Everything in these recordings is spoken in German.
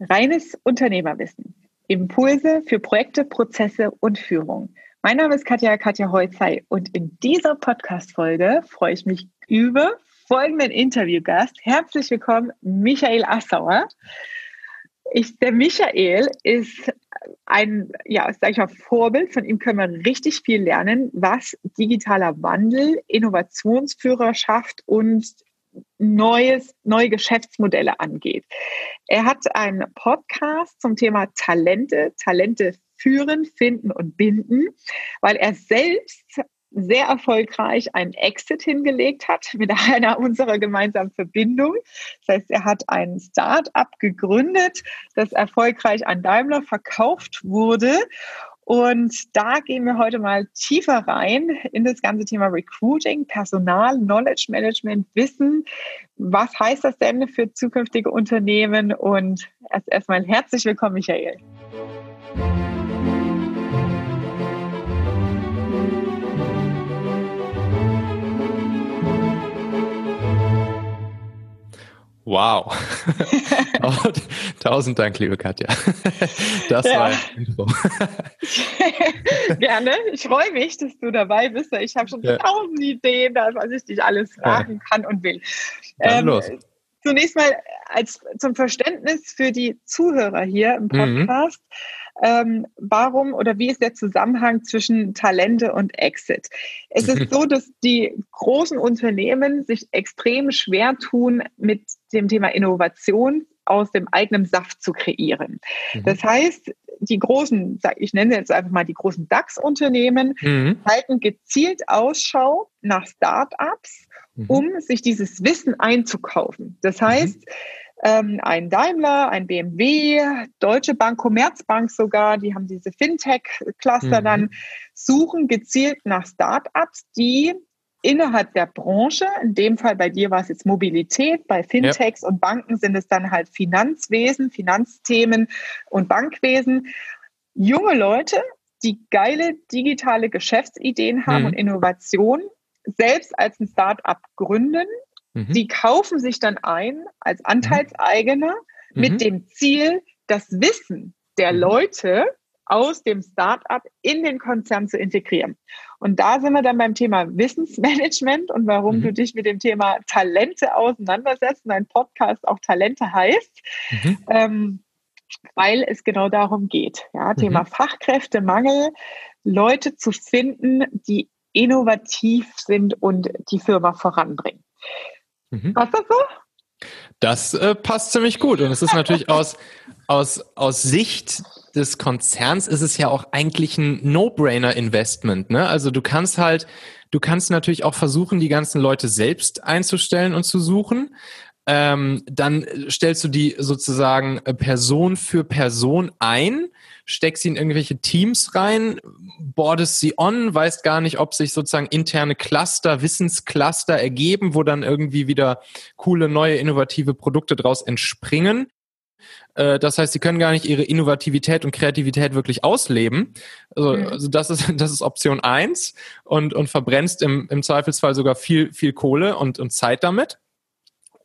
Reines Unternehmerwissen. Impulse für Projekte, Prozesse und Führung. Mein Name ist Katja Katja Holzei und in dieser Podcast-Folge freue ich mich über folgenden Interviewgast. Herzlich willkommen, Michael Assauer. Ich, der Michael ist ein, ja, sag ich mal, Vorbild. Von ihm können wir richtig viel lernen, was digitaler Wandel, Innovationsführerschaft und neues, neue Geschäftsmodelle angeht. Er hat einen Podcast zum Thema Talente, Talente führen, finden und binden, weil er selbst sehr erfolgreich einen Exit hingelegt hat mit einer unserer gemeinsamen Verbindungen. Das heißt, er hat ein Start-up gegründet, das erfolgreich an Daimler verkauft wurde und da gehen wir heute mal tiefer rein in das ganze Thema Recruiting, Personal, Knowledge Management, Wissen. Was heißt das denn für zukünftige Unternehmen? Und erst erstmal herzlich willkommen, Michael. Wow. Tausend Dank, liebe Katja. Das ja. war ein Intro. Gerne. Ich freue mich, dass du dabei bist. Ich habe schon ja. tausend Ideen, was ich dich alles fragen kann und will. Dann ähm, los. Zunächst mal als zum Verständnis für die Zuhörer hier im mhm. Podcast. Mhm ähm, warum oder wie ist der Zusammenhang zwischen Talente und Exit? Es ist so, dass die großen Unternehmen sich extrem schwer tun, mit dem Thema Innovation aus dem eigenen Saft zu kreieren. Mhm. Das heißt, die großen, ich nenne jetzt einfach mal die großen DAX-Unternehmen, mhm. halten gezielt Ausschau nach Startups, mhm. um sich dieses Wissen einzukaufen. Das heißt, mhm ähm, ein Daimler, ein BMW, Deutsche Bank, Commerzbank sogar, die haben diese Fintech-Cluster mhm. dann, suchen gezielt nach Startups, die innerhalb der Branche, in dem Fall bei dir war es jetzt Mobilität, bei Fintechs ja. und Banken sind es dann halt Finanzwesen, Finanzthemen und Bankwesen, junge Leute, die geile digitale Geschäftsideen haben mhm. und Innovationen, selbst als ein Startup gründen Mhm. Die kaufen sich dann ein als Anteilseigner mhm. mit dem Ziel, das Wissen der mhm. Leute aus dem Startup in den Konzern zu integrieren. Und da sind wir dann beim Thema Wissensmanagement und warum mhm. du dich mit dem Thema Talente auseinandersetzt und dein Podcast auch Talente heißt. Mhm. Ähm, weil es genau darum geht. Ja, mhm. Thema Fachkräftemangel, Leute zu finden, die innovativ sind und die Firma voranbringen. Mhm. Passt das so? Das äh, passt ziemlich gut. Und es ist natürlich aus, aus, aus Sicht des Konzerns ist es ja auch eigentlich ein No-Brainer-Investment. Ne? Also du kannst halt, du kannst natürlich auch versuchen, die ganzen Leute selbst einzustellen und zu suchen. Ähm, dann stellst du die sozusagen äh, Person für Person ein steckst sie in irgendwelche Teams rein, boardest sie on, weißt gar nicht, ob sich sozusagen interne Cluster, Wissenscluster ergeben, wo dann irgendwie wieder coole, neue, innovative Produkte draus entspringen. Äh, das heißt, sie können gar nicht ihre Innovativität und Kreativität wirklich ausleben. Also, mhm. also das ist das ist Option eins und und verbrennst im, im Zweifelsfall sogar viel viel Kohle und und Zeit damit.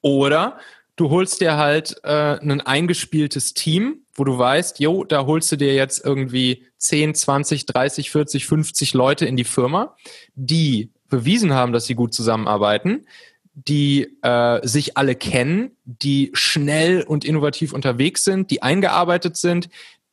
Oder du holst dir halt äh, ein eingespieltes Team, wo du weißt, jo, da holst du dir jetzt irgendwie 10, 20, 30, 40, 50 Leute in die Firma, die bewiesen haben, dass sie gut zusammenarbeiten, die äh, sich alle kennen, die schnell und innovativ unterwegs sind, die eingearbeitet sind,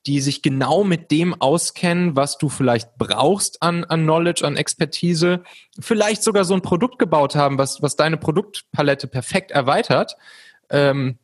die sich genau mit dem auskennen, was du vielleicht brauchst an, an Knowledge, an Expertise, vielleicht sogar so ein Produkt gebaut haben, was, was deine Produktpalette perfekt erweitert ähm,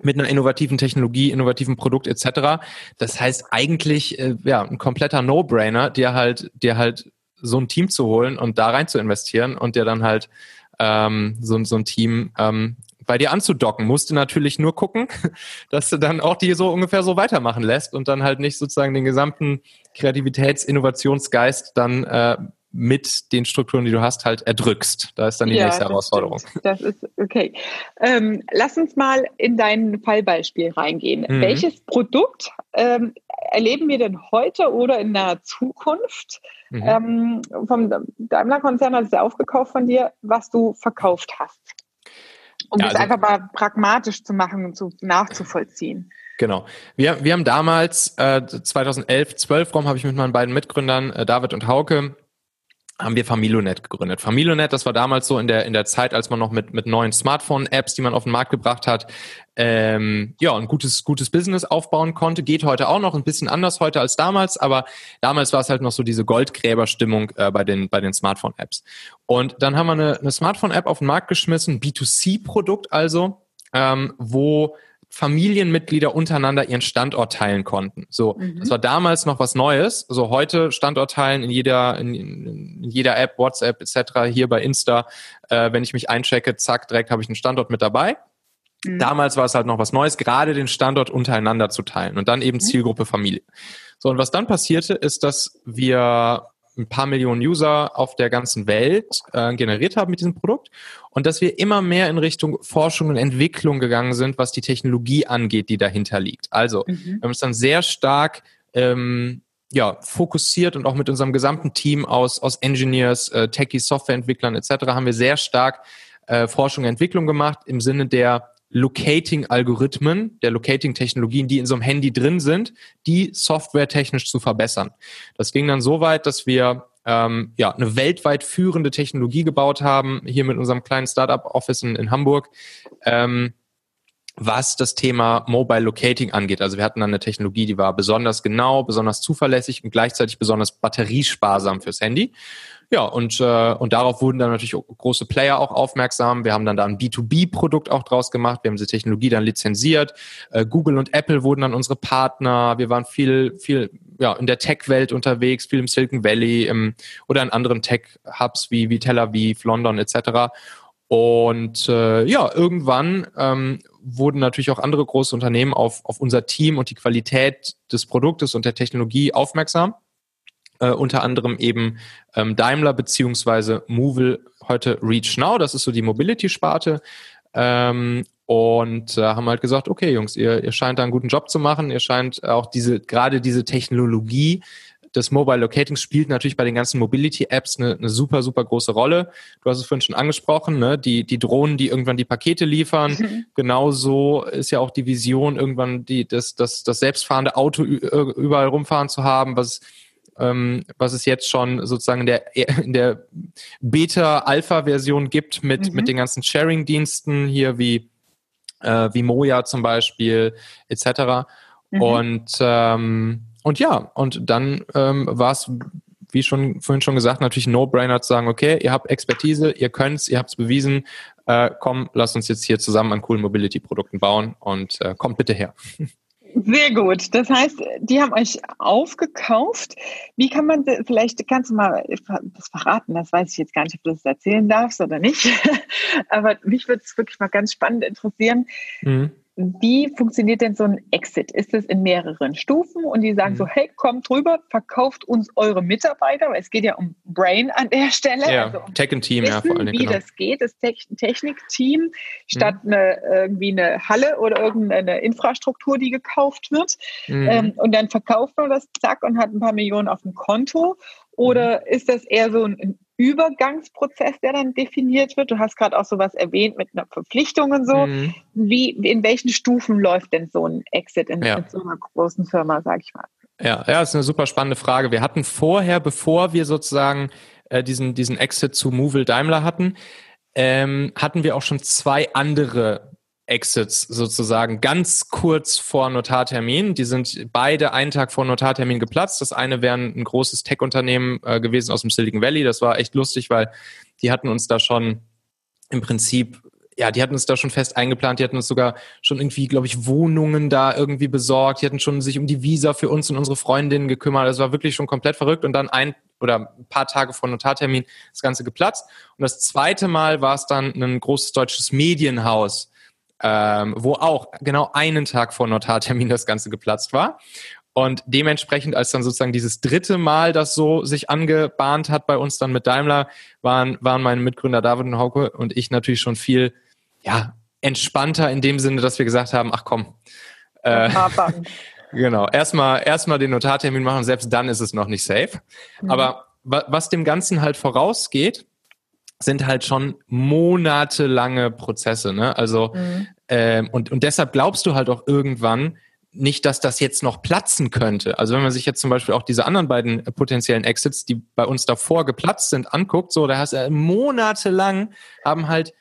mit einer innovativen Technologie, innovativen Produkt etc. Das heißt eigentlich äh, ja ein kompletter No-Brainer, dir halt dir halt so ein Team zu holen und da rein zu investieren und dir dann halt ähm, so, so ein Team ähm, bei dir anzudocken. Musst du natürlich nur gucken, dass du dann auch die so ungefähr so weitermachen lässt und dann halt nicht sozusagen den gesamten Kreativitäts-, Innovationsgeist dann äh, mit den Strukturen, die du hast, halt erdrückst. Da ist dann die ja, nächste Herausforderung. Stimmt. Das ist okay. Ähm, lass uns mal in dein Fallbeispiel reingehen. Mhm. Welches Produkt ähm, erleben wir denn heute oder in der Zukunft mhm. ähm, vom Daimler-Konzern, also aufgekauft von dir, was du verkauft hast? Um ja, das also, einfach mal pragmatisch zu machen und zu, nachzuvollziehen. Genau. Wir, wir haben damals, äh, 2011, 12 rum, habe ich mit meinen beiden Mitgründern, äh, David und Hauke, haben wir Familonet gegründet. Familonet, das war damals so in der in der Zeit, als man noch mit mit neuen Smartphone-Apps, die man auf den Markt gebracht hat, ähm, ja, ein gutes gutes Business aufbauen konnte. Geht heute auch noch ein bisschen anders heute als damals, aber damals war es halt noch so diese Goldgräberstimmung äh, bei den bei den Smartphone-Apps. Und dann haben wir eine, eine Smartphone-App auf den Markt geschmissen, B2C-Produkt also, ähm, wo Familienmitglieder untereinander ihren Standort teilen konnten. So, mhm. das war damals noch was Neues. So heute Standort teilen in jeder in, in jeder App, WhatsApp etc. Hier bei Insta, äh, wenn ich mich einchecke, zack, direkt habe ich einen Standort mit dabei. Mhm. Damals war es halt noch was Neues, gerade den Standort untereinander zu teilen und dann eben mhm. Zielgruppe Familie. So und was dann passierte, ist, dass wir ein paar Millionen User auf der ganzen Welt äh, generiert haben mit diesem Produkt und dass wir immer mehr in Richtung Forschung und Entwicklung gegangen sind, was die Technologie angeht, die dahinter liegt. Also mhm. wir haben uns dann sehr stark ähm, ja, fokussiert und auch mit unserem gesamten Team aus, aus Engineers, äh, Techies, Softwareentwicklern etc. haben wir sehr stark äh, Forschung und Entwicklung gemacht im Sinne der Locating-Algorithmen, der Locating-Technologien, die in so einem Handy drin sind, die softwaretechnisch zu verbessern. Das ging dann so weit, dass wir ähm, ja eine weltweit führende Technologie gebaut haben, hier mit unserem kleinen Startup-Office in, in Hamburg. Ähm, was das Thema Mobile Locating angeht. Also wir hatten dann eine Technologie, die war besonders genau, besonders zuverlässig und gleichzeitig besonders batteriesparsam fürs Handy. Ja, und, äh, und darauf wurden dann natürlich große Player auch aufmerksam. Wir haben dann da ein B2B-Produkt auch draus gemacht. Wir haben diese Technologie dann lizenziert. Äh, Google und Apple wurden dann unsere Partner. Wir waren viel, viel ja, in der Tech-Welt unterwegs, viel im Silicon Valley im, oder in anderen Tech-Hubs wie, wie Tel Aviv, London etc. Und äh, ja, irgendwann ähm, wurden natürlich auch andere große Unternehmen auf, auf unser Team und die Qualität des Produktes und der Technologie aufmerksam äh, unter anderem eben ähm, Daimler beziehungsweise Movil, heute Reach Now, das ist so die Mobility-Sparte. Ähm, und äh, haben halt gesagt, okay, Jungs, ihr, ihr scheint da einen guten Job zu machen, ihr scheint auch diese, gerade diese Technologie des Mobile Locating spielt natürlich bei den ganzen Mobility-Apps eine, eine super, super große Rolle. Du hast es vorhin schon angesprochen, ne? die, die Drohnen, die irgendwann die Pakete liefern. Mhm. Genauso ist ja auch die Vision, irgendwann die, das, das, das selbstfahrende Auto überall rumfahren zu haben, was ähm, was es jetzt schon sozusagen in der, in der Beta-Alpha-Version gibt mit, mhm. mit den ganzen Sharing-Diensten hier wie, äh, wie Moja zum Beispiel etc. Mhm. Und, ähm, und ja, und dann ähm, war es, wie schon vorhin schon gesagt, natürlich ein No-Brainer zu sagen, okay, ihr habt Expertise, ihr könnt's, ihr habt's bewiesen, äh, komm, lasst uns jetzt hier zusammen an coolen Mobility-Produkten bauen und äh, kommt bitte her. Sehr gut. Das heißt, die haben euch aufgekauft. Wie kann man, vielleicht kannst du mal das verraten, das weiß ich jetzt gar nicht, ob du das erzählen darfst oder nicht. Aber mich würde es wirklich mal ganz spannend interessieren. Mhm. Wie funktioniert denn so ein Exit? Ist es in mehreren Stufen und die sagen mhm. so, hey, kommt rüber, verkauft uns eure Mitarbeiter, weil es geht ja um Brain an der Stelle. Ja, also um Tech and Team, wissen, ja, vor allem. Wie genau. das geht, das Technikteam, statt mhm. eine, irgendwie eine Halle oder irgendeine Infrastruktur, die gekauft wird. Mhm. Ähm, und dann verkauft man das, zack, und hat ein paar Millionen auf dem Konto. Oder mhm. ist das eher so ein Übergangsprozess, der dann definiert wird? Du hast gerade auch sowas erwähnt mit einer Verpflichtung und so. Mhm. Wie, in welchen Stufen läuft denn so ein Exit in, ja. in so einer großen Firma, sag ich mal? Ja, ja, ist eine super spannende Frage. Wir hatten vorher, bevor wir sozusagen äh, diesen, diesen Exit zu Movil Daimler hatten, ähm, hatten wir auch schon zwei andere Exits sozusagen ganz kurz vor Notartermin. Die sind beide einen Tag vor Notartermin geplatzt. Das eine wäre ein großes Tech-Unternehmen äh, gewesen aus dem Silicon Valley. Das war echt lustig, weil die hatten uns da schon im Prinzip ja, die hatten uns da schon fest eingeplant, die hatten uns sogar schon irgendwie, glaube ich, Wohnungen da irgendwie besorgt, die hatten schon sich um die Visa für uns und unsere Freundinnen gekümmert. Das war wirklich schon komplett verrückt und dann ein oder ein paar Tage vor Notartermin das Ganze geplatzt. Und das zweite Mal war es dann ein großes deutsches Medienhaus, ähm, wo auch genau einen Tag vor Notartermin das Ganze geplatzt war. Und dementsprechend, als dann sozusagen dieses dritte Mal das so sich angebahnt hat bei uns dann mit Daimler, waren, waren meine Mitgründer David und Hauke und ich natürlich schon viel, ja, entspannter in dem Sinne, dass wir gesagt haben, ach komm, äh, genau, erstmal, erstmal den Notartermin machen, selbst dann ist es noch nicht safe. Mhm. Aber was dem Ganzen halt vorausgeht, sind halt schon monatelange Prozesse. Ne? Also mhm. Ähm, und, und deshalb glaubst du halt auch irgendwann, nicht, dass das jetzt noch platzen könnte. Also wenn man sich jetzt zum Beispiel auch diese anderen beiden potenziellen Exits, die bei uns davor geplatzt sind, anguckt, so, da hast du monatelang haben halt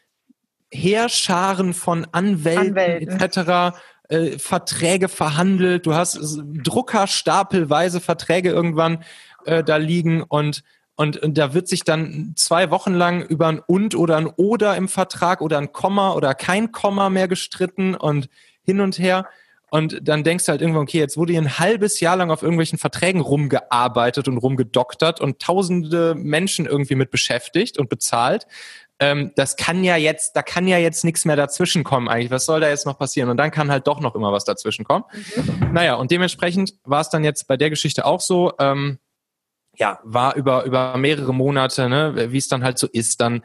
Heerscharen von Anwälten, Anwälten. etc. Äh, Verträge verhandelt. Du hast Druckerstapelweise Verträge irgendwann äh, da liegen und und, und da wird sich dann zwei Wochen lang über ein und oder ein oder im Vertrag oder ein Komma oder kein Komma mehr gestritten und hin und her. Und dann denkst du halt irgendwann, okay, jetzt wurde hier ein halbes Jahr lang auf irgendwelchen Verträgen rumgearbeitet und rumgedoktert und tausende Menschen irgendwie mit beschäftigt und bezahlt. Ähm, das kann ja jetzt, da kann ja jetzt nichts mehr dazwischen kommen eigentlich. Was soll da jetzt noch passieren? Und dann kann halt doch noch immer was dazwischen kommen. Mhm. Naja, und dementsprechend war es dann jetzt bei der Geschichte auch so. Ähm, ja, war über, über mehrere Monate, ne, wie es dann halt so ist, dann,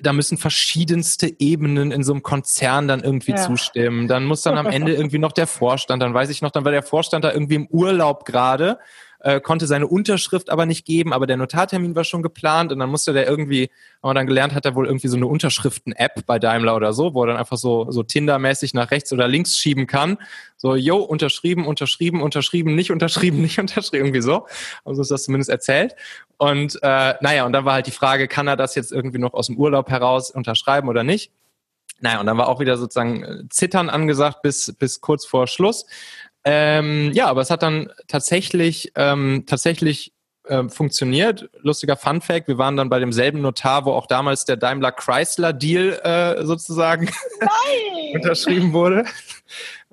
da müssen verschiedenste Ebenen in so einem Konzern dann irgendwie ja. zustimmen. Dann muss dann am Ende irgendwie noch der Vorstand, dann weiß ich noch, dann war der Vorstand da irgendwie im Urlaub gerade äh, konnte seine Unterschrift aber nicht geben, aber der Notartermin war schon geplant und dann musste der irgendwie, haben wir dann gelernt, hat er wohl irgendwie so eine Unterschriften-App bei Daimler oder so, wo er dann einfach so, so Tinder-mäßig nach rechts oder links schieben kann. So, yo, unterschrieben, unterschrieben, unterschrieben, nicht unterschrieben, nicht unterschrieben, irgendwie so. Also ist das zumindest erzählt. Und äh, naja, und dann war halt die Frage, kann er das jetzt irgendwie noch aus dem Urlaub heraus unterschreiben oder nicht? Naja, und dann war auch wieder sozusagen äh, Zittern angesagt bis, bis kurz vor Schluss. Ähm, ja, aber es hat dann tatsächlich, ähm, tatsächlich äh, funktioniert. Lustiger Fun Fact, wir waren dann bei demselben Notar, wo auch damals der Daimler Chrysler Deal äh, sozusagen unterschrieben wurde.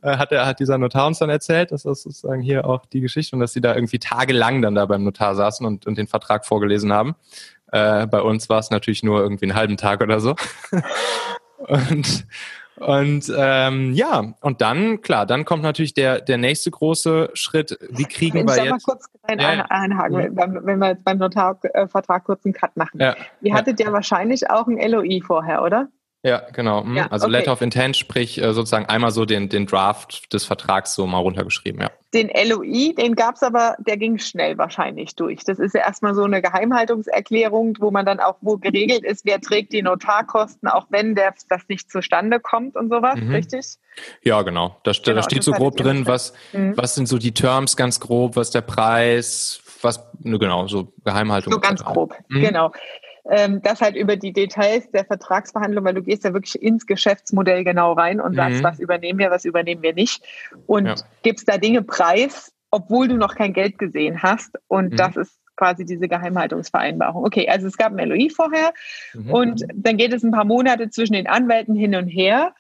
Äh, hat, er, hat dieser Notar uns dann erzählt, dass das sozusagen hier auch die Geschichte und dass sie da irgendwie tagelang dann da beim Notar saßen und, und den Vertrag vorgelesen haben. Äh, bei uns war es natürlich nur irgendwie einen halben Tag oder so. und und ähm, ja, und dann, klar, dann kommt natürlich der, der nächste große Schritt. Wie kriegen wenn wir jetzt... Mal kurz ein, ja, einhaken, ja. wenn, wenn wir jetzt beim Notarvertrag kurz einen Cut machen. Ja. Ihr hattet ja wahrscheinlich auch ein LOI vorher, oder? Ja, genau. Mhm. Ja, also okay. Letter of Intent, sprich äh, sozusagen einmal so den, den Draft des Vertrags so mal runtergeschrieben, ja. Den LOI, den gab es aber, der ging schnell wahrscheinlich durch. Das ist ja erstmal so eine Geheimhaltungserklärung, wo man dann auch, wo geregelt ist, wer trägt die Notarkosten, auch wenn der, das nicht zustande kommt und sowas, mhm. richtig? Ja, genau. Da, genau, da steht so grob drin, was, mhm. was sind so die Terms ganz grob, was der Preis, was, ne, genau, so Geheimhaltung. So ganz grob, mhm. genau ähm, das halt über die Details der Vertragsverhandlung, weil du gehst ja wirklich ins Geschäftsmodell genau rein und sagst, mhm. was übernehmen wir, was übernehmen wir nicht und ja. gibst da Dinge preis, obwohl du noch kein Geld gesehen hast und mhm. das ist quasi diese Geheimhaltungsvereinbarung. Okay, also es gab ein LOI vorher mhm. und dann geht es ein paar Monate zwischen den Anwälten hin und her.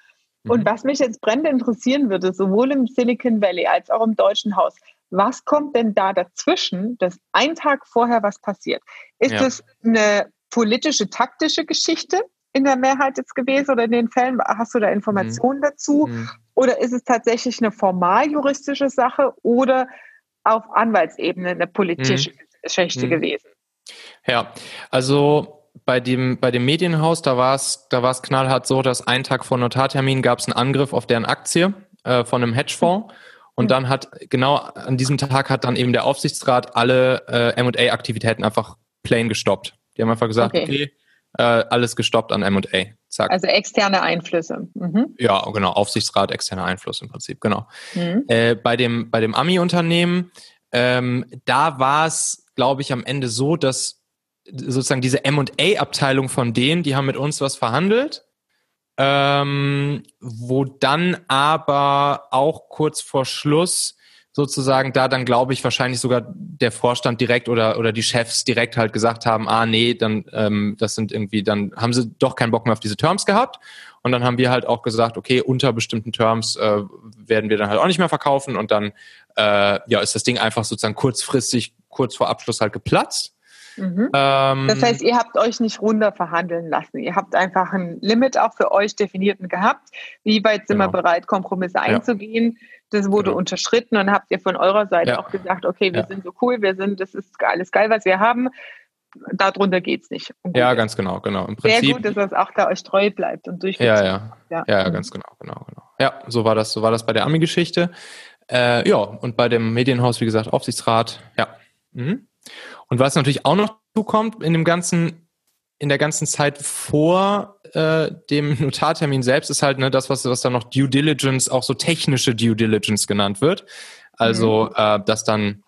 Und mhm. was mich jetzt brennend interessieren würde, sowohl im Silicon Valley als auch im Deutschen Haus, was kommt denn da dazwischen, dass ein Tag vorher was passiert? Ist ja. es eine politische, taktische Geschichte in der Mehrheit jetzt gewesen oder in den Fällen? Hast du da Informationen mhm. dazu? Mhm. Oder ist es tatsächlich eine formal juristische Sache oder auf Anwaltsebene eine politische mhm. Geschichte mhm. gewesen? Ja, also bei dem, bei dem Medienhaus, da war es da war's knallhart so, dass einen Tag vor Notartermin gab es einen Angriff auf deren Aktie äh, von einem Hedgefonds. Mhm. Und dann hat genau an diesem Tag hat dann eben der Aufsichtsrat alle äh, M&A-Aktivitäten einfach plain gestoppt. Die haben einfach gesagt, okay, okay äh, alles gestoppt an M&A. Zack. Also externe Einflüsse. Mhm. Ja, genau, Aufsichtsrat, externer Einfluss im Prinzip, genau. Mhm. Äh, bei dem, bei dem Ami-Unternehmen, ähm, da war es, glaube ich, am Ende so, dass sozusagen diese M&A-Abteilung von denen, die haben mit uns was verhandelt, ähm, wo dann aber auch kurz vor Schluss sozusagen da dann glaube ich wahrscheinlich sogar der Vorstand direkt oder oder die Chefs direkt halt gesagt haben, ah nee, dann ähm, das sind irgendwie, dann haben sie doch keinen Bock mehr auf diese Terms gehabt und dann haben wir halt auch gesagt, okay, unter bestimmten Terms äh, werden wir dann halt auch nicht mehr verkaufen und dann äh, ja ist das Ding einfach sozusagen kurzfristig kurz vor Abschluss halt geplatzt. Mhm. Ähm, das heißt, ihr habt euch nicht runter verhandeln lassen. Ihr habt einfach ein Limit auch für euch definierten gehabt. Wie weit sind genau. wir bereit, Kompromisse einzugehen? Ja. Das wurde genau. unterschritten und habt ihr von eurer Seite ja. auch gesagt, okay, wir ja. sind so cool, wir sind, das ist alles geil, was wir haben. Darunter geht es nicht. Ja, ganz genau, genau. Im Prinzip, Sehr gut, dass das auch da euch treu bleibt und durchgeht. Ja, ja, ja, ja, mhm. ganz genau, genau, genau. Ja, so war das, so war das bei der Ami-Geschichte. Äh, ja, und bei dem Medienhaus, wie gesagt, Aufsichtsrat, ja. Mhm. Und was natürlich auch noch zukommt in dem ganzen, in der ganzen Zeit vor äh, dem Notartermin selbst ist halt ne, das, was, was dann noch Due Diligence, auch so technische Due Diligence genannt wird. Also, mhm. äh, dass dann,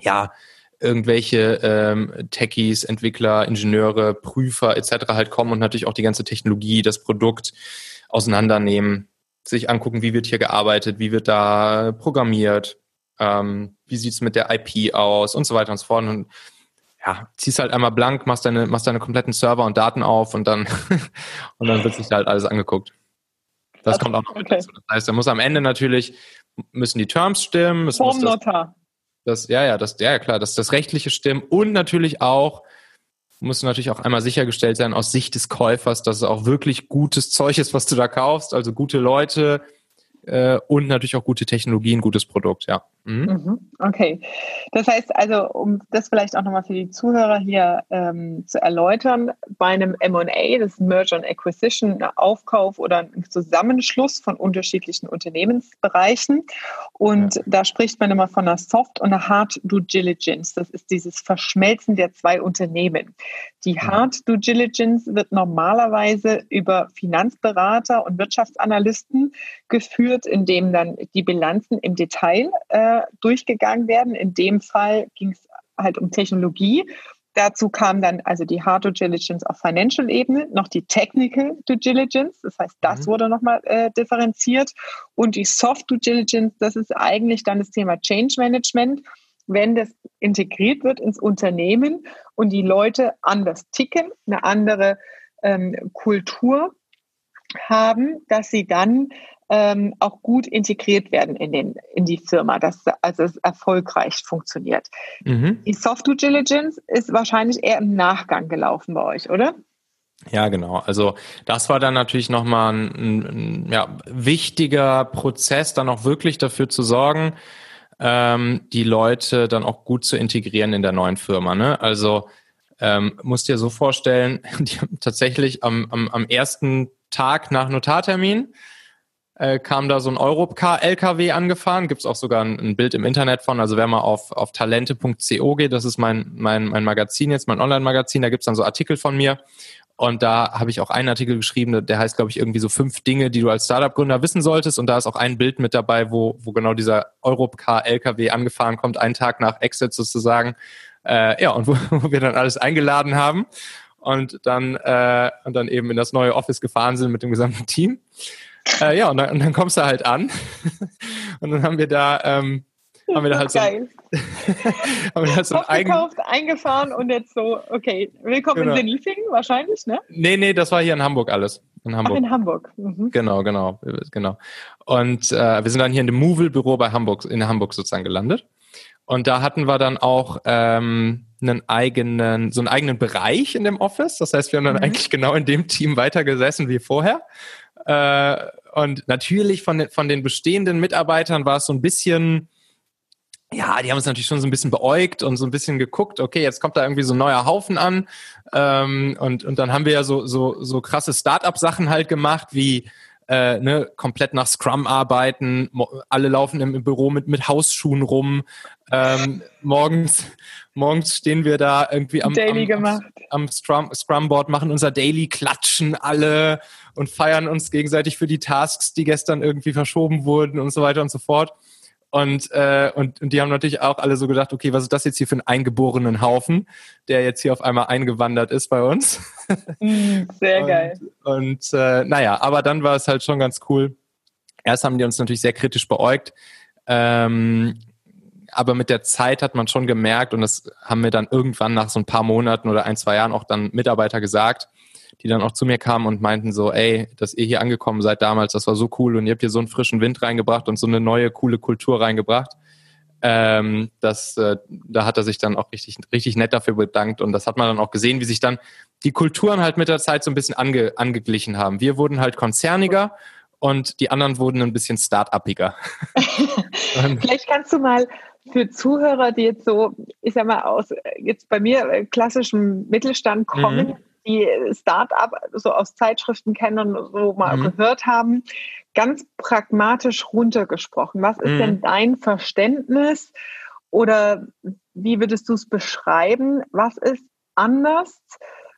ja, irgendwelche ähm, Techies, Entwickler, Ingenieure, Prüfer etc. halt kommen und natürlich auch die ganze Technologie, das Produkt auseinandernehmen, sich angucken, wie wird hier gearbeitet, wie wird da programmiert, ähm, wie sieht's mit der IP aus und so weiter und so fort. Und ja, ziehst halt einmal blank, machst deine, machst deine kompletten Server und Daten auf und dann, und dann wird sich halt alles angeguckt. Das also, kommt auch noch okay. dazu. Das heißt, da muss am Ende natürlich, müssen die Terms stimmen. Es Vom Notar. Das, ja, ja, das, ja, klar, dass das rechtliche stimmen und natürlich auch, muss natürlich auch einmal sichergestellt sein aus Sicht des Käufers, dass es auch wirklich gutes Zeug ist, was du da kaufst, also gute Leute, äh, und natürlich auch gute Technologie, ein gutes Produkt, ja. Mhm. mhm. Okay. Das heißt also, um das vielleicht auch nochmal für die Zuhörer hier ähm, zu erläutern, bei einem MA, das Merger and Acquisition, ein Aufkauf oder ein Zusammenschluss von unterschiedlichen Unternehmensbereichen. Und ja. da spricht man immer von einer Soft- und einer Hard Due Diligence. Das ist dieses Verschmelzen der zwei Unternehmen. Die Hard Due Diligence wird normalerweise über Finanzberater und Wirtschaftsanalysten geführt wird, in dem dann die Bilanzen im Detail äh, durchgegangen werden. In dem Fall ging es halt um Technologie. Dazu kam dann also die Hard Due Diligence auf Financial-Ebene, noch die Technical Due Diligence, das heißt, das mhm. wurde nochmal äh, differenziert. Und die Soft Due Diligence, das ist eigentlich dann das Thema Change Management, wenn das integriert wird ins Unternehmen und die Leute anders ticken, eine andere ähm, Kultur haben, dass sie dann ähm, auch gut integriert werden in, den, in die Firma, dass also es erfolgreich funktioniert. Mhm. Die Soft Due Diligence ist wahrscheinlich eher im Nachgang gelaufen bei euch, oder? Ja, genau. Also das war dann natürlich nochmal ein, ein, ein ja, wichtiger Prozess, dann auch wirklich dafür zu sorgen, ähm, die Leute dann auch gut zu integrieren in der neuen Firma. Ne? Also ähm, musst dir so vorstellen, die haben tatsächlich am, am, am ersten Tag nach Notartermin äh, kam da so ein Europcar-LKW angefahren. Gibt's auch sogar ein, ein, Bild im Internet von. Also wer mal auf, auf talente.co geht, das ist mein, mein, mein Magazin jetzt, mein Online-Magazin, da gibt's dann so Artikel von mir. Und da habe ich auch einen Artikel geschrieben, der heißt, glaube ich, irgendwie so fünf Dinge, die du als Startup-Gründer wissen solltest. Und da ist auch ein Bild mit dabei, wo, wo genau dieser Europcar-LKW angefahren kommt, einen Tag nach Exit sozusagen. Äh, ja, und wo, wo wir dann alles eingeladen haben und dann, äh, und dann eben in das neue Office gefahren sind mit dem gesamten Team. Äh, ja, und dann, und dann kommst du halt an. und dann haben wir da, ähm, haben wir da halt so, geil. haben wir halt so ein eingefahren und jetzt so, okay, willkommen genau. in Sindelfingen wahrscheinlich, ne? Nee, nee, das war hier in Hamburg alles. In Hamburg. Ach, in Hamburg. Mhm. Genau, genau, genau. Und äh, wir sind dann hier in dem Movil-Büro bei Hamburg, in Hamburg sozusagen gelandet. Und da hatten wir dann auch ähm, einen eigenen, so einen eigenen Bereich in dem Office. Das heißt, wir haben dann mhm. eigentlich genau in dem Team weitergesessen wie vorher. Äh, und natürlich von den, von den bestehenden Mitarbeitern war es so ein bisschen, ja, die haben uns natürlich schon so ein bisschen beäugt und so ein bisschen geguckt, okay, jetzt kommt da irgendwie so ein neuer Haufen an. Ähm, und, und dann haben wir ja so, so, so krasse Start-up-Sachen halt gemacht, wie äh, ne, komplett nach Scrum arbeiten, alle laufen im, Büro mit, mit Hausschuhen rum. Ähm, morgens, morgens stehen wir da irgendwie am, Daily am, am, am Scrum, Scrum-Board, machen unser Daily, klatschen alle und feiern uns gegenseitig für die Tasks, die gestern irgendwie verschoben wurden und so weiter und so fort. Und, äh, und, und die haben natürlich auch alle so gedacht, okay, was ist das jetzt hier für ein eingeborenen Haufen, der jetzt hier auf einmal eingewandert ist bei uns. Sehr und, geil. Und äh, naja, aber dann war es halt schon ganz cool. Erst haben die uns natürlich sehr kritisch beäugt. Ähm, aber mit der Zeit hat man schon gemerkt, und das haben mir dann irgendwann nach so ein paar Monaten oder ein, zwei Jahren auch dann Mitarbeiter gesagt, die dann auch zu mir kamen und meinten so, ey, dass ihr hier angekommen seid damals, das war so cool und ihr habt hier so einen frischen Wind reingebracht und so eine neue, coole Kultur reingebracht. Ähm, das, äh, da hat er sich dann auch richtig, richtig nett dafür bedankt und das hat man dann auch gesehen, wie sich dann die Kulturen halt mit der Zeit so ein bisschen ange, angeglichen haben. Wir wurden halt konzerniger und die anderen wurden ein bisschen start-upiger. Vielleicht kannst du mal für Zuhörer, die jetzt so, ich sag mal, aus jetzt bei mir äh, klassischem Mittelstand kommen, mhm die Start-up so aus Zeitschriften kennen und so mal mhm. gehört haben, ganz pragmatisch runtergesprochen. Was ist mhm. denn dein Verständnis oder wie würdest du es beschreiben? Was ist anders?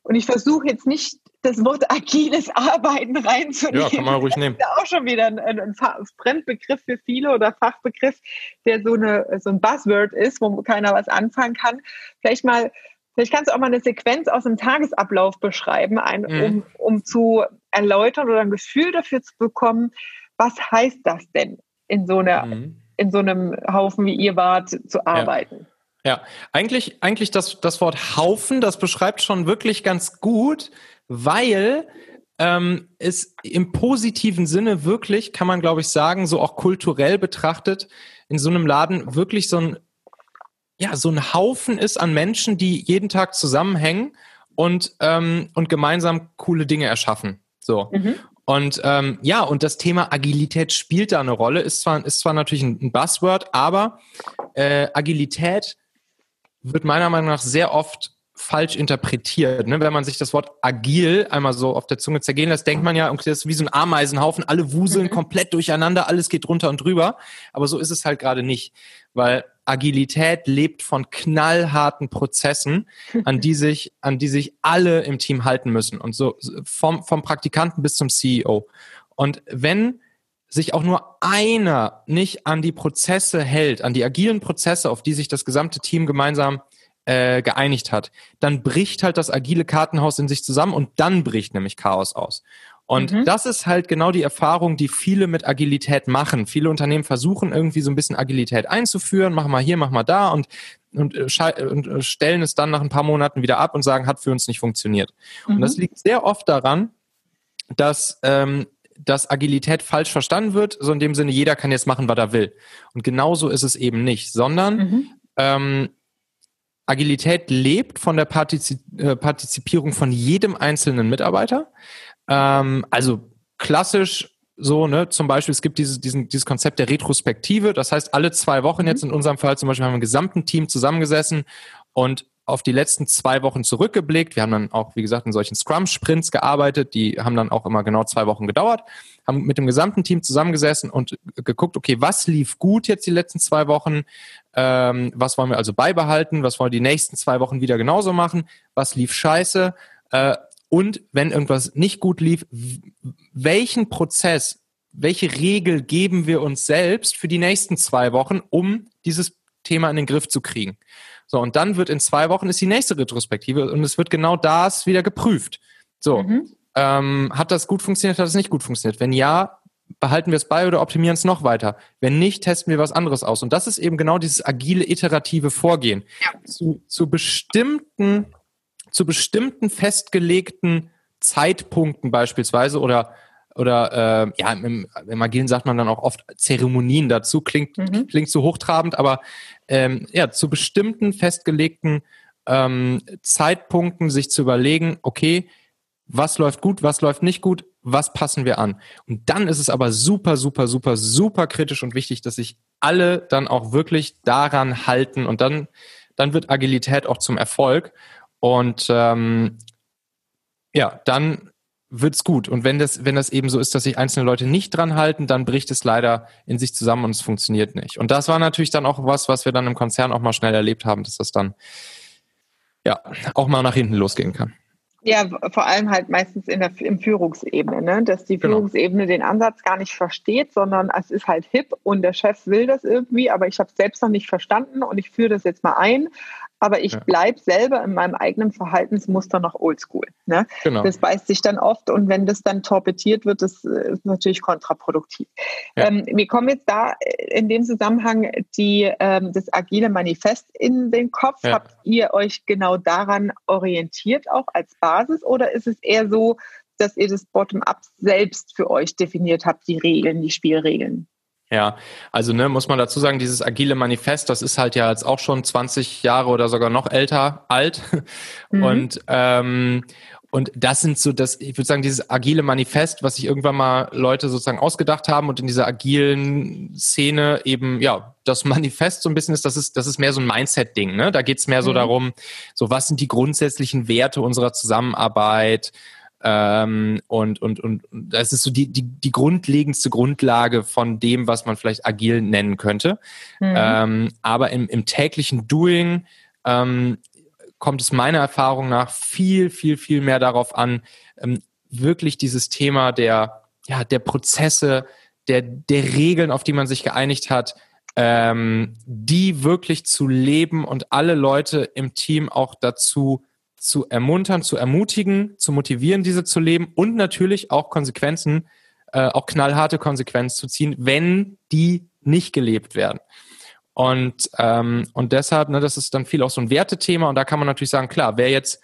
Und ich versuche jetzt nicht das Wort agiles Arbeiten reinzunehmen. Ja, kann man ruhig nehmen. Das ist ja auch schon wieder ein, ein, Fremdbegriff für viele oder Fachbegriff, der so, eine, so ein Buzzword ist, wo keiner was anfangen kann. Vielleicht mal, vielleicht kannst du auch mal eine Sequenz aus dem Tagesablauf beschreiben, ein, mhm. um, um zu erläutern oder ein Gefühl dafür zu bekommen, was heißt das denn in so einer, mhm. in so einem Haufen, wie ihr wart, zu arbeiten? Ja. Ja, eigentlich, eigentlich das, das Wort Haufen, das beschreibt schon wirklich ganz gut, weil ähm, es im positiven Sinne wirklich, kann man glaube ich sagen, so auch kulturell betrachtet, in so einem Laden wirklich so ein, ja, so ein Haufen ist an Menschen, die jeden Tag zusammenhängen und, ähm, und gemeinsam coole Dinge erschaffen. So. Mhm. Und ähm, ja, und das Thema Agilität spielt da eine Rolle, ist zwar, ist zwar natürlich ein, Buzzword, aber äh, Agilität wird meiner Meinung nach sehr oft falsch interpretiert. Ne? Wenn man sich das Wort agil einmal so auf der Zunge zergehen lässt, denkt man ja, okay, das ist wie so ein Ameisenhaufen, alle wuseln mhm. komplett durcheinander, alles geht drunter und drüber. Aber so ist es halt gerade nicht, weil Agilität lebt von knallharten Prozessen, an die sich, an die sich alle im Team halten müssen. Und so vom, vom Praktikanten bis zum CEO. Und wenn sich auch nur einer nicht an die Prozesse hält, an die agilen Prozesse, auf die sich das gesamte Team gemeinsam äh, geeinigt hat, dann bricht halt das agile Kartenhaus in sich zusammen und dann bricht nämlich Chaos aus. Und mhm. das ist halt genau die Erfahrung, die viele mit Agilität machen. Viele Unternehmen versuchen irgendwie so ein bisschen Agilität einzuführen, machen mal hier, machen mal da und, und, äh, und äh, stellen es dann nach ein paar Monaten wieder ab und sagen, hat für uns nicht funktioniert. Mhm. Und das mhm. liegt sehr oft daran, dass ähm, dass Agilität falsch verstanden wird, so in dem Sinne, jeder kann jetzt machen, was er will. Und genauso ist es eben nicht, sondern mhm. ähm, Agilität lebt von der Partizip äh, Partizipierung von jedem einzelnen Mitarbeiter. Ähm, also klassisch so, ne, zum Beispiel, es gibt dieses, diesen, dieses Konzept der Retrospektive. Das heißt, alle zwei Wochen mhm. jetzt in unserem Fall zum Beispiel haben wir im gesamten Team zusammengesessen und auf die letzten zwei Wochen zurückgeblickt. Wir haben dann auch, wie gesagt, in solchen Scrum-Sprints gearbeitet. Die haben dann auch immer genau zwei Wochen gedauert. Haben mit dem gesamten Team zusammengesessen und geguckt, okay, was lief gut jetzt die letzten zwei Wochen? Ähm, was wollen wir also beibehalten? Was wollen wir die nächsten zwei Wochen wieder genauso machen? Was lief scheiße? Äh, und wenn irgendwas nicht gut lief, welchen Prozess, welche Regel geben wir uns selbst für die nächsten zwei Wochen, um dieses Thema in den Griff zu kriegen? So, und dann wird in zwei Wochen ist die nächste Retrospektive und es wird genau das wieder geprüft. So, mhm. ähm, hat das gut funktioniert, hat das nicht gut funktioniert? Wenn ja, behalten wir es bei oder optimieren es noch weiter? Wenn nicht, testen wir was anderes aus. Und das ist eben genau dieses agile, iterative Vorgehen. Ja. Zu, zu bestimmten, zu bestimmten festgelegten Zeitpunkten beispielsweise oder oder äh, ja, im, im Agilen sagt man dann auch oft Zeremonien dazu, klingt, mhm. klingt so hochtrabend, aber ähm, ja, zu bestimmten festgelegten ähm, Zeitpunkten sich zu überlegen, okay, was läuft gut, was läuft nicht gut, was passen wir an. Und dann ist es aber super, super, super, super kritisch und wichtig, dass sich alle dann auch wirklich daran halten und dann, dann wird Agilität auch zum Erfolg. Und ähm, ja, dann wird's gut. Und wenn das, wenn das eben so ist, dass sich einzelne Leute nicht dran halten, dann bricht es leider in sich zusammen und es funktioniert nicht. Und das war natürlich dann auch was, was wir dann im Konzern auch mal schnell erlebt haben, dass das dann ja auch mal nach hinten losgehen kann. Ja, vor allem halt meistens in der im Führungsebene, ne? dass die genau. Führungsebene den Ansatz gar nicht versteht, sondern es ist halt hip und der Chef will das irgendwie, aber ich habe es selbst noch nicht verstanden und ich führe das jetzt mal ein aber ich ja. bleibe selber in meinem eigenen Verhaltensmuster noch oldschool. Ne? Genau. Das beißt sich dann oft und wenn das dann torpediert wird, das äh, ist natürlich kontraproduktiv. Ja. Ähm, mir kommen jetzt da äh, in dem Zusammenhang die, ähm, das agile Manifest in den Kopf. Ja. Habt ihr euch genau daran orientiert, auch als Basis, oder ist es eher so, dass ihr das Bottom-up selbst für euch definiert habt, die Regeln, die Spielregeln? Ja, also ne, muss man dazu sagen, dieses agile Manifest, das ist halt ja jetzt auch schon 20 Jahre oder sogar noch älter alt. Mhm. Und ähm, und das sind so das, ich würde sagen, dieses agile Manifest, was sich irgendwann mal Leute sozusagen ausgedacht haben und in dieser agilen Szene eben, ja, das Manifest so ein bisschen ist, das ist, das ist mehr so ein Mindset-Ding, ne? Da geht's mehr so mhm. darum, so was sind die grundsätzlichen Werte unserer Zusammenarbeit, ähm, und, und, und das ist so die, die, die grundlegendste Grundlage von dem, was man vielleicht agil nennen könnte. Mhm. Ähm, aber im, im täglichen Doing ähm, kommt es meiner Erfahrung nach viel, viel, viel mehr darauf an, ähm, wirklich dieses Thema der, ja, der Prozesse, der, der Regeln, auf die man sich geeinigt hat, ähm, die wirklich zu leben und alle Leute im Team auch dazu zu ermuntern, zu ermutigen, zu motivieren, diese zu leben und natürlich auch Konsequenzen, äh, auch knallharte Konsequenzen zu ziehen, wenn die nicht gelebt werden. Und, ähm, und deshalb, ne, das ist dann viel auch so ein Wertethema und da kann man natürlich sagen, klar, wer jetzt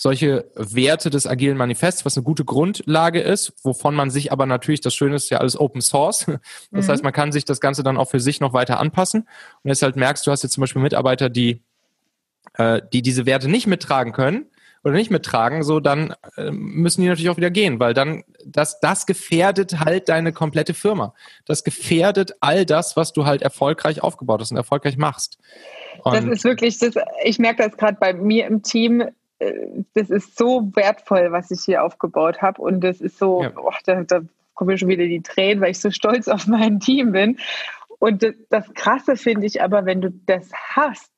solche Werte des agilen Manifests, was eine gute Grundlage ist, wovon man sich aber natürlich, das Schöne ist ja alles Open Source. Das mhm. heißt, man kann sich das Ganze dann auch für sich noch weiter anpassen. Und deshalb merkst du, hast jetzt zum Beispiel Mitarbeiter, die, äh, die diese Werte nicht mittragen können oder nicht mittragen, so dann äh, müssen die natürlich auch wieder gehen, weil dann das, das gefährdet halt deine komplette Firma. Das gefährdet all das, was du halt erfolgreich aufgebaut hast und erfolgreich machst. Und das ist wirklich, das, ich merke das gerade bei mir im Team, äh, das ist so wertvoll, was ich hier aufgebaut habe. Und das ist so, ja. oh, da, da kommen mir schon wieder die Tränen, weil ich so stolz auf mein Team bin. Und das, das Krasse finde ich aber, wenn du das hast,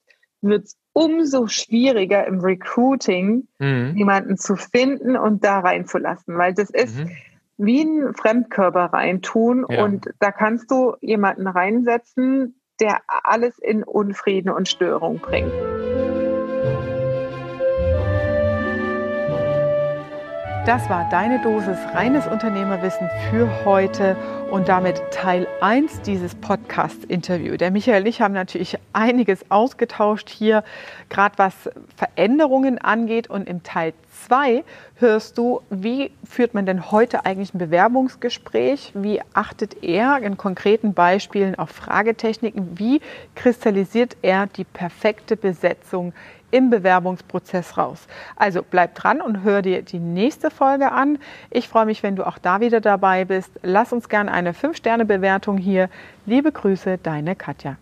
wird es umso schwieriger im Recruiting, mhm. jemanden zu finden und da reinzulassen, weil das ist mhm. wie ein Fremdkörper reintun ja. und da kannst du jemanden reinsetzen, der alles in Unfrieden und Störung bringt. Das war deine Dosis reines Unternehmerwissen für heute und damit Teil 1 dieses Podcast-Interview. Der Michael und ich haben natürlich einiges ausgetauscht hier, gerade was Veränderungen angeht. Und im Teil 2 hörst du, wie führt man denn heute eigentlich ein Bewerbungsgespräch? Wie achtet er in konkreten Beispielen auf Fragetechniken? Wie kristallisiert er die perfekte Besetzung im Bewerbungsprozess raus. Also bleib dran und hör dir die nächste Folge an. Ich freue mich, wenn du auch da wieder dabei bist. Lass uns gerne eine 5-Sterne-Bewertung hier. Liebe Grüße, deine Katja.